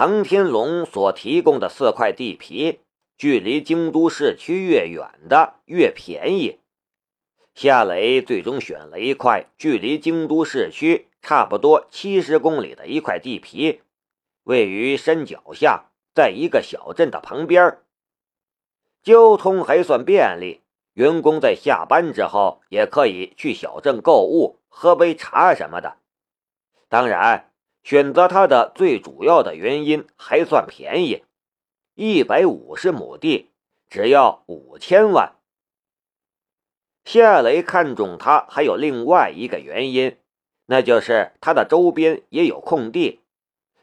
唐天龙所提供的四块地皮，距离京都市区越远的越便宜。夏雷最终选了一块距离京都市区差不多七十公里的一块地皮，位于山脚下，在一个小镇的旁边，交通还算便利。员工在下班之后也可以去小镇购物、喝杯茶什么的。当然。选择它的最主要的原因还算便宜，一百五十亩地只要五千万。夏雷看中它还有另外一个原因，那就是它的周边也有空地，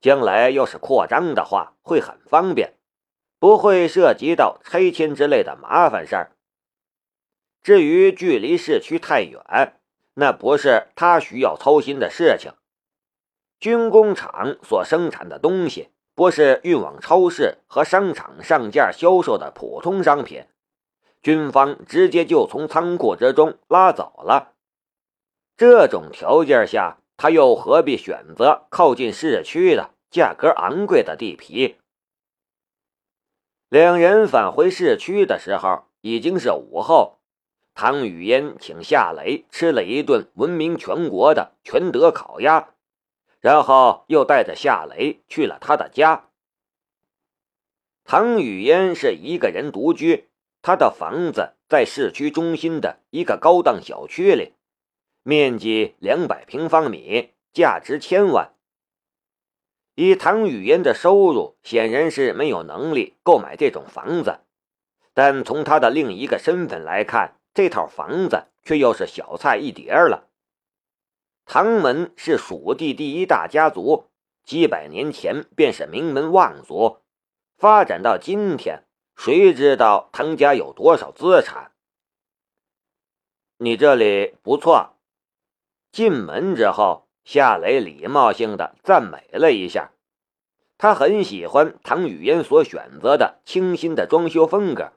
将来要是扩张的话会很方便，不会涉及到拆迁之类的麻烦事儿。至于距离市区太远，那不是他需要操心的事情。军工厂所生产的东西，不是运往超市和商场上架销售的普通商品，军方直接就从仓库之中拉走了。这种条件下，他又何必选择靠近市区的价格昂贵的地皮？两人返回市区的时候，已经是午后。唐雨嫣请夏雷吃了一顿闻名全国的全德烤鸭。然后又带着夏雷去了他的家。唐雨嫣是一个人独居，他的房子在市区中心的一个高档小区里，面积两百平方米，价值千万。以唐雨嫣的收入，显然是没有能力购买这种房子，但从他的另一个身份来看，这套房子却又是小菜一碟了。唐门是蜀地第一大家族，几百年前便是名门望族，发展到今天，谁知道唐家有多少资产？你这里不错。进门之后，夏雷礼貌性的赞美了一下，他很喜欢唐雨嫣所选择的清新的装修风格，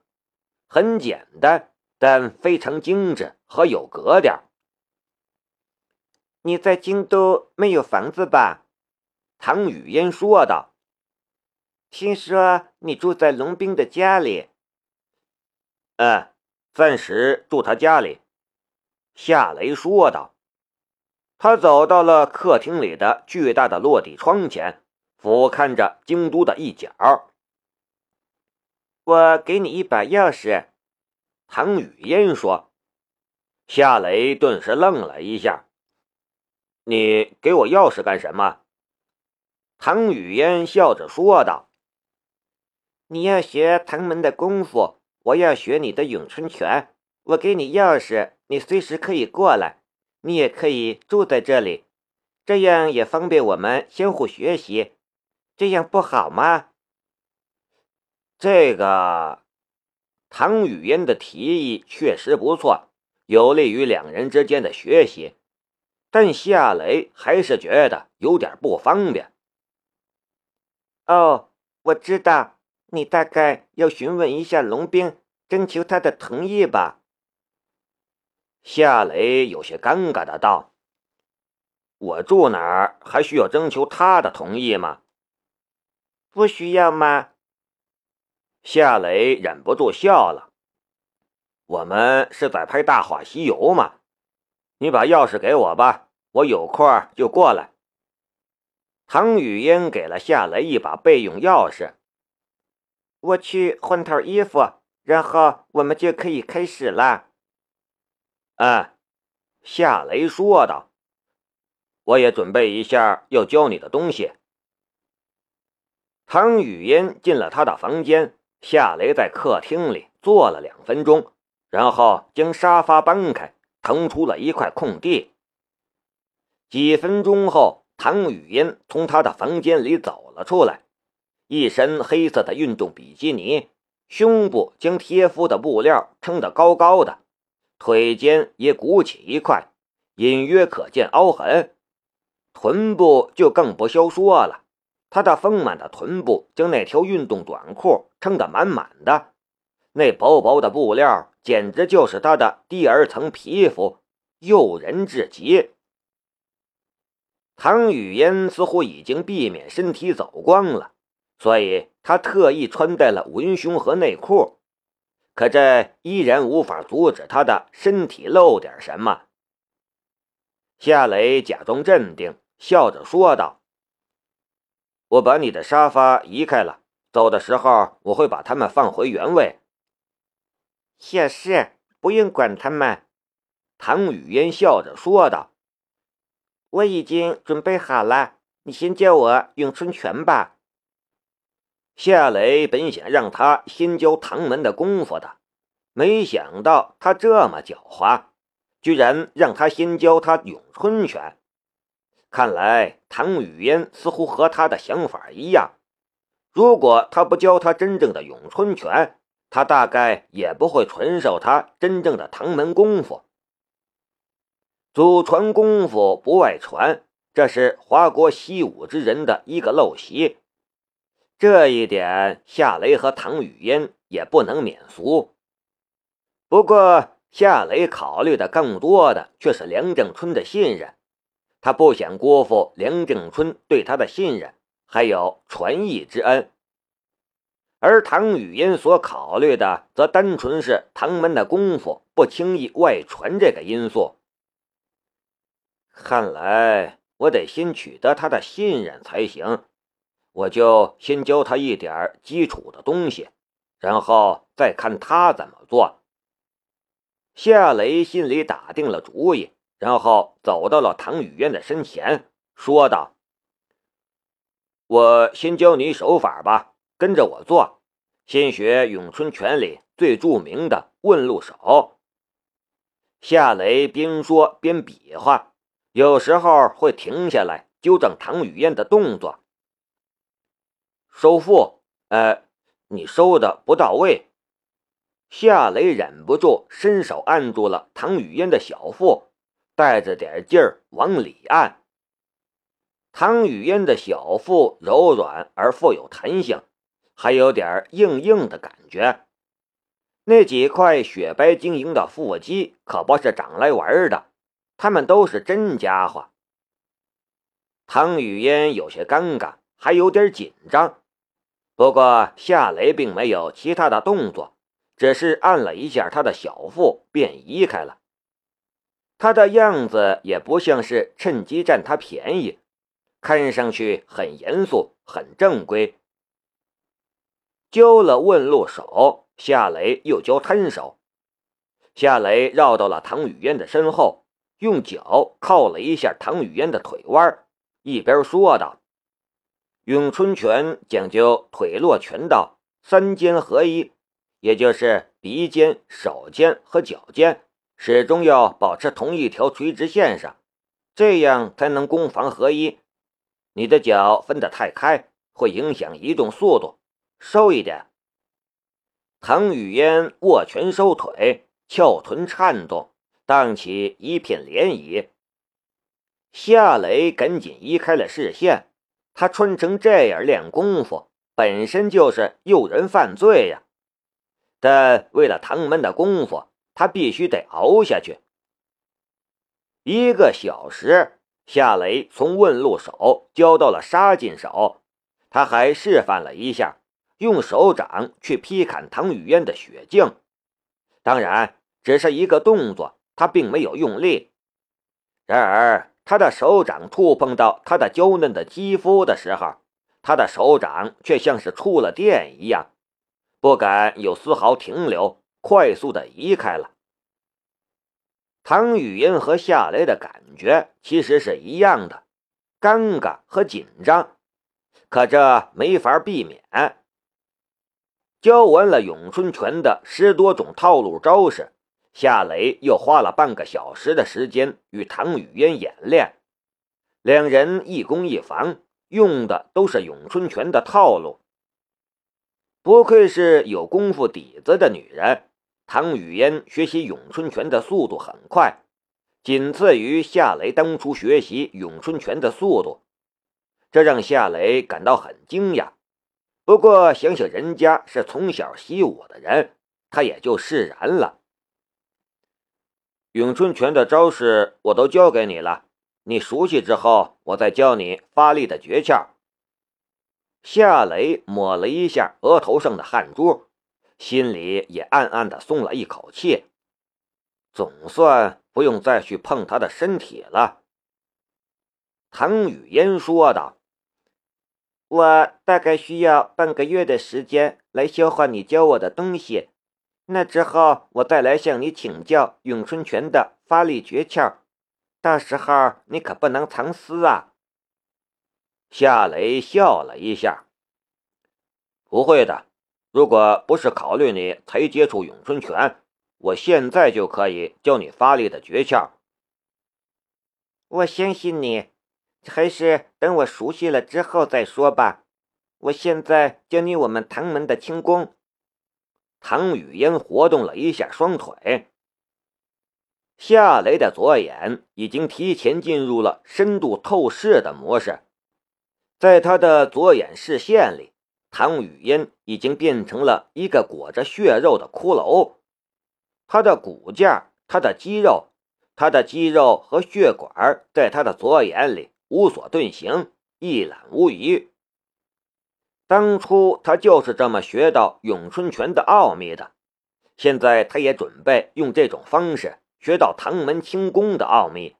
很简单，但非常精致和有格调。你在京都没有房子吧？唐雨嫣说道。听说你住在龙兵的家里。嗯，暂时住他家里。夏雷说道。他走到了客厅里的巨大的落地窗前，俯瞰着京都的一角。我给你一把钥匙。唐雨嫣说。夏雷顿时愣了一下。你给我钥匙干什么？唐雨嫣笑着说道：“你要学唐门的功夫，我要学你的咏春拳。我给你钥匙，你随时可以过来，你也可以住在这里，这样也方便我们相互学习。这样不好吗？”这个，唐雨嫣的提议确实不错，有利于两人之间的学习。但夏雷还是觉得有点不方便。哦，我知道，你大概要询问一下龙兵，征求他的同意吧？夏雷有些尴尬的道：“我住哪儿还需要征求他的同意吗？”不需要吗？夏雷忍不住笑了。我们是在拍《大话西游》吗？你把钥匙给我吧，我有空就过来。唐雨嫣给了夏雷一把备用钥匙。我去换套衣服，然后我们就可以开始了。嗯，夏雷说道。我也准备一下要教你的东西。唐雨嫣进了他的房间，夏雷在客厅里坐了两分钟，然后将沙发搬开。腾出了一块空地。几分钟后，唐雨嫣从他的房间里走了出来，一身黑色的运动比基尼，胸部将贴肤的布料撑得高高的，腿间也鼓起一块，隐约可见凹痕。臀部就更不消说了，她的丰满的臀部将那条运动短裤撑得满满的，那薄薄的布料。简直就是他的第二层皮肤，诱人至极。唐雨嫣似乎已经避免身体走光了，所以她特意穿戴了文胸和内裤。可这依然无法阻止她的身体露点什么。夏雷假装镇定，笑着说道：“我把你的沙发移开了，走的时候我会把它们放回原位。”也是，不用管他们。”唐雨嫣笑着说道：“我已经准备好了，你先教我咏春拳吧。”夏雷本想让他先教唐门的功夫的，没想到他这么狡猾，居然让他先教他咏春拳。看来唐雨嫣似乎和他的想法一样，如果他不教他真正的咏春拳，他大概也不会传授他真正的唐门功夫。祖传功夫不外传，这是华国习武之人的一个陋习。这一点，夏雷和唐雨嫣也不能免俗。不过，夏雷考虑的更多的却是梁正春的信任，他不想辜负梁正春对他的信任，还有传艺之恩。而唐雨嫣所考虑的，则单纯是唐门的功夫不轻易外传这个因素。看来，我得先取得他的信任才行。我就先教他一点基础的东西，然后再看他怎么做。夏雷心里打定了主意，然后走到了唐雨嫣的身前，说道：“我先教你手法吧，跟着我做。先学咏春拳里最著名的问路手。”夏雷边说边比划，有时候会停下来纠正唐雨嫣的动作。收腹，呃，你收的不到位。夏雷忍不住伸手按住了唐雨嫣的小腹，带着点劲儿往里按。唐雨嫣的小腹柔软而富有弹性，还有点硬硬的感觉。那几块雪白晶莹的腹肌可不是长来玩的，他们都是真家伙。唐雨嫣有些尴尬，还有点紧张。不过夏雷并没有其他的动作，只是按了一下他的小腹，便移开了。他的样子也不像是趁机占他便宜，看上去很严肃、很正规。教了问路手，夏雷又教摊手。夏雷绕到了唐雨嫣的身后，用脚靠了一下唐雨嫣的腿弯，一边说道。咏春拳讲究腿落拳到，三尖合一，也就是鼻尖、手尖和脚尖始终要保持同一条垂直线上，这样才能攻防合一。你的脚分得太开，会影响移动速度，收一点。唐雨嫣握拳收腿，翘臀颤动，荡起一片涟漪。夏雷赶紧移开了视线。他穿成这样练功夫，本身就是诱人犯罪呀！但为了唐门的功夫，他必须得熬下去。一个小时，夏雷从问路手教到了杀进手，他还示范了一下用手掌去劈砍唐雨嫣的血镜，当然只是一个动作，他并没有用力。然而。他的手掌触碰到他的娇嫩的肌肤的时候，他的手掌却像是触了电一样，不敢有丝毫停留，快速的移开了。唐雨嫣和夏雷的感觉其实是一样的，尴尬和紧张，可这没法避免。教完了咏春拳的十多种套路招式。夏雷又花了半个小时的时间与唐雨嫣演练，两人一攻一防，用的都是咏春拳的套路。不愧是有功夫底子的女人，唐雨嫣学习咏春拳的速度很快，仅次于夏雷当初学习咏春拳的速度，这让夏雷感到很惊讶。不过想想人家是从小习武的人，他也就释然了。咏春拳的招式我都教给你了，你熟悉之后，我再教你发力的诀窍。夏雷抹了一下额头上的汗珠，心里也暗暗的松了一口气，总算不用再去碰他的身体了。唐雨嫣说道：“我大概需要半个月的时间来消化你教我的东西，那之后我再来向你请教咏春拳的发力诀窍。到时候你可不能藏私啊。”夏雷笑了一下：“不会的，如果不是考虑你才接触咏春拳，我现在就可以教你发力的诀窍。”我相信你，还是等我熟悉了之后再说吧。我现在教你我们唐门的轻功。唐雨嫣活动了一下双腿，夏雷的左眼已经提前进入了深度透视的模式。在他的左眼视线里，唐雨嫣已经变成了一个裹着血肉的骷髅。他的骨架、他的肌肉、他的肌肉和血管，在他的左眼里无所遁形，一览无余。当初他就是这么学到咏春拳的奥秘的，现在他也准备用这种方式学到唐门轻功的奥秘。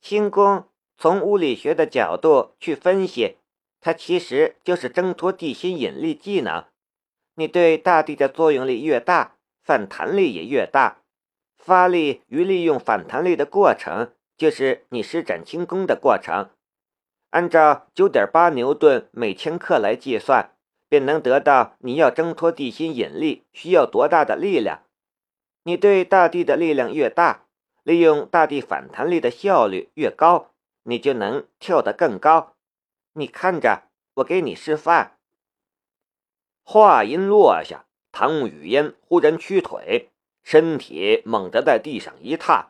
轻功。从物理学的角度去分析，它其实就是挣脱地心引力技能。你对大地的作用力越大，反弹力也越大。发力与利用反弹力的过程，就是你施展轻功的过程。按照九点八牛顿每千克来计算，便能得到你要挣脱地心引力需要多大的力量。你对大地的力量越大，利用大地反弹力的效率越高。你就能跳得更高。你看着，我给你示范。话音落下，唐雨嫣忽然屈腿，身体猛地在地上一踏，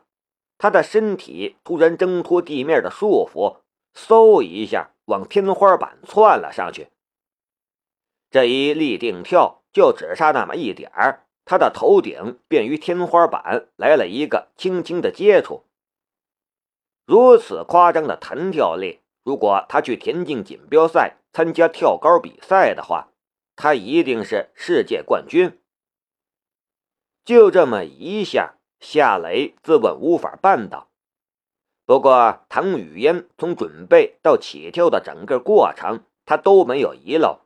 他的身体突然挣脱地面的束缚，嗖一下往天花板窜了上去。这一立定跳，就只差那么一点儿，他的头顶便与天花板来了一个轻轻的接触。如此夸张的弹跳力，如果他去田径锦标赛参加跳高比赛的话，他一定是世界冠军。就这么一下，夏雷自问无法办到。不过唐雨嫣从准备到起跳的整个过程，他都没有遗漏。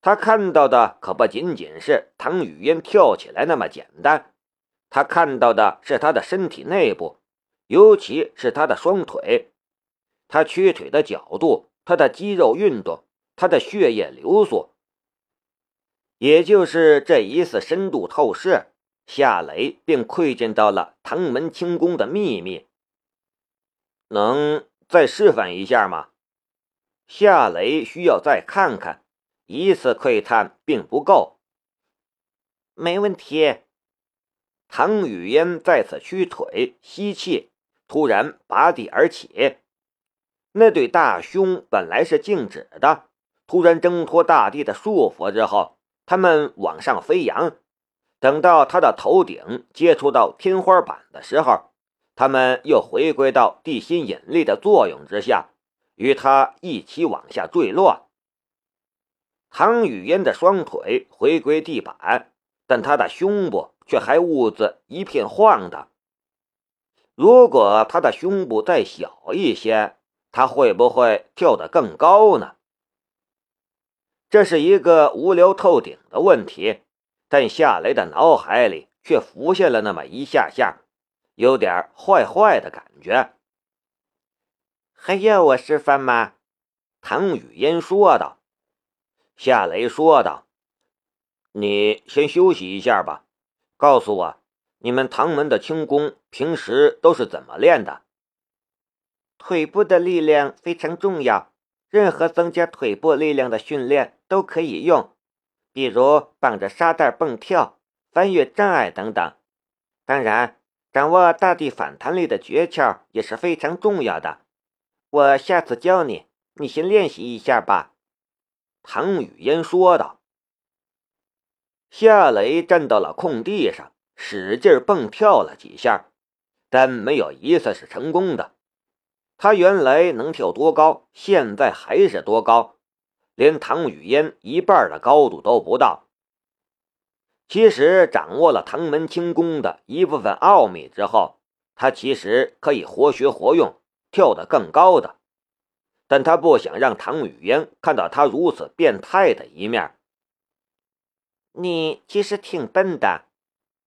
他看到的可不仅仅是唐雨嫣跳起来那么简单，他看到的是他的身体内部。尤其是他的双腿，他屈腿的角度，他的肌肉运动，他的血液流速，也就是这一次深度透视，夏雷便窥见到了唐门轻功的秘密。能再示范一下吗？夏雷需要再看看，一次窥探并不够。没问题。唐雨嫣再次屈腿吸气。突然拔地而起，那对大胸本来是静止的，突然挣脱大地的束缚之后，它们往上飞扬。等到他的头顶接触到天花板的时候，他们又回归到地心引力的作用之下，与他一起往下坠落。唐雨嫣的双腿回归地板，但她的胸部却还兀自一片晃荡。如果他的胸部再小一些，他会不会跳得更高呢？这是一个无聊透顶的问题，但夏雷的脑海里却浮现了那么一下下，有点坏坏的感觉。还要我示范吗？唐雨嫣说道。夏雷说道：“你先休息一下吧，告诉我。”你们唐门的轻功平时都是怎么练的？腿部的力量非常重要，任何增加腿部力量的训练都可以用，比如绑着沙袋蹦跳、翻越障碍等等。当然，掌握大地反弹力的诀窍也是非常重要的。我下次教你，你先练习一下吧。”唐雨嫣说道。夏雷站到了空地上。使劲蹦跳了几下，但没有一次是成功的。他原来能跳多高，现在还是多高，连唐雨嫣一半的高度都不到。其实掌握了唐门轻功的一部分奥秘之后，他其实可以活学活用，跳得更高的。但他不想让唐雨嫣看到他如此变态的一面。你其实挺笨的，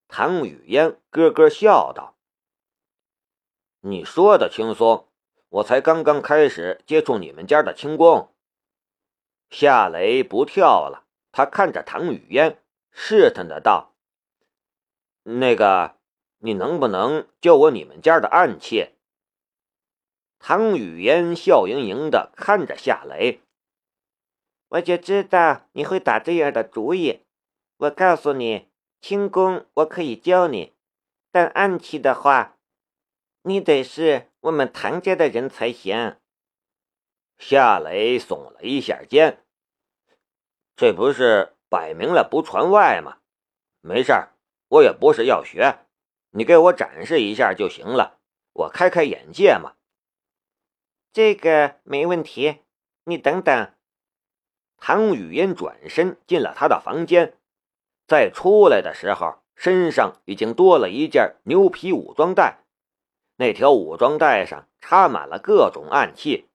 唐雨嫣咯咯笑道：“你说的轻松，我才刚刚开始接触你们家的轻功。”夏雷不跳了，他看着唐雨嫣，试探的道：“那个，你能不能教我你们家的暗器？”唐雨嫣笑盈盈的看着夏雷，我就知道你会打这样的主意。我告诉你，轻功我可以教你，但暗器的话，你得是我们唐家的人才行。夏雷耸了一下肩，这不是摆明了不传外吗？没事儿，我也不是要学，你给我展示一下就行了，我开开眼界嘛。这个没问题，你等等。唐雨嫣转身进了他的房间。再出来的时候，身上已经多了一件牛皮武装带。那条武装带上插满了各种暗器，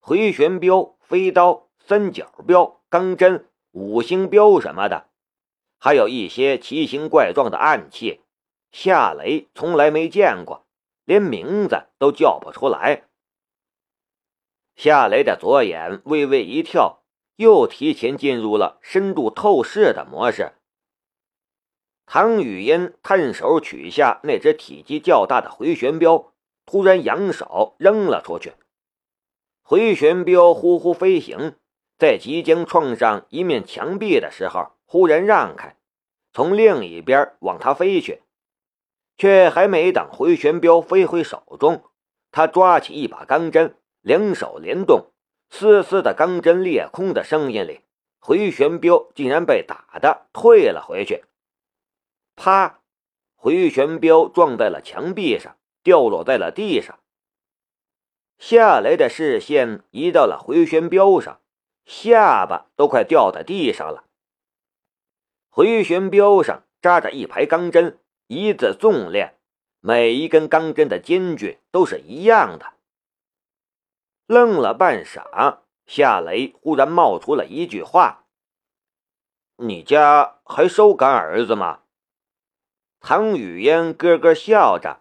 回旋镖、飞刀、三角镖、钢针、五星镖什么的，还有一些奇形怪状的暗器，夏雷从来没见过，连名字都叫不出来。夏雷的左眼微微一跳，又提前进入了深度透视的模式。唐雨嫣探手取下那只体积较大的回旋镖，突然扬手扔了出去。回旋镖呼呼飞行，在即将撞上一面墙壁的时候，忽然让开，从另一边往他飞去。却还没等回旋镖飞回手中，他抓起一把钢针，两手连动，丝丝的钢针裂空的声音里，回旋镖竟然被打的退了回去。啪！回旋镖撞在了墙壁上，掉落在了地上。夏雷的视线移到了回旋镖上，下巴都快掉在地上了。回旋镖上扎着一排钢针，一字纵链，每一根钢针的间距都是一样的。愣了半晌，夏雷忽然冒出了一句话：“你家还收干儿子吗？”唐雨嫣咯咯笑着，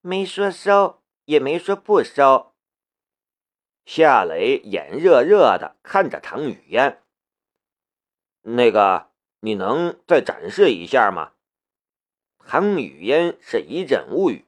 没说收，也没说不收。夏雷眼热热的看着唐雨嫣，那个，你能再展示一下吗？唐雨嫣是一阵无语。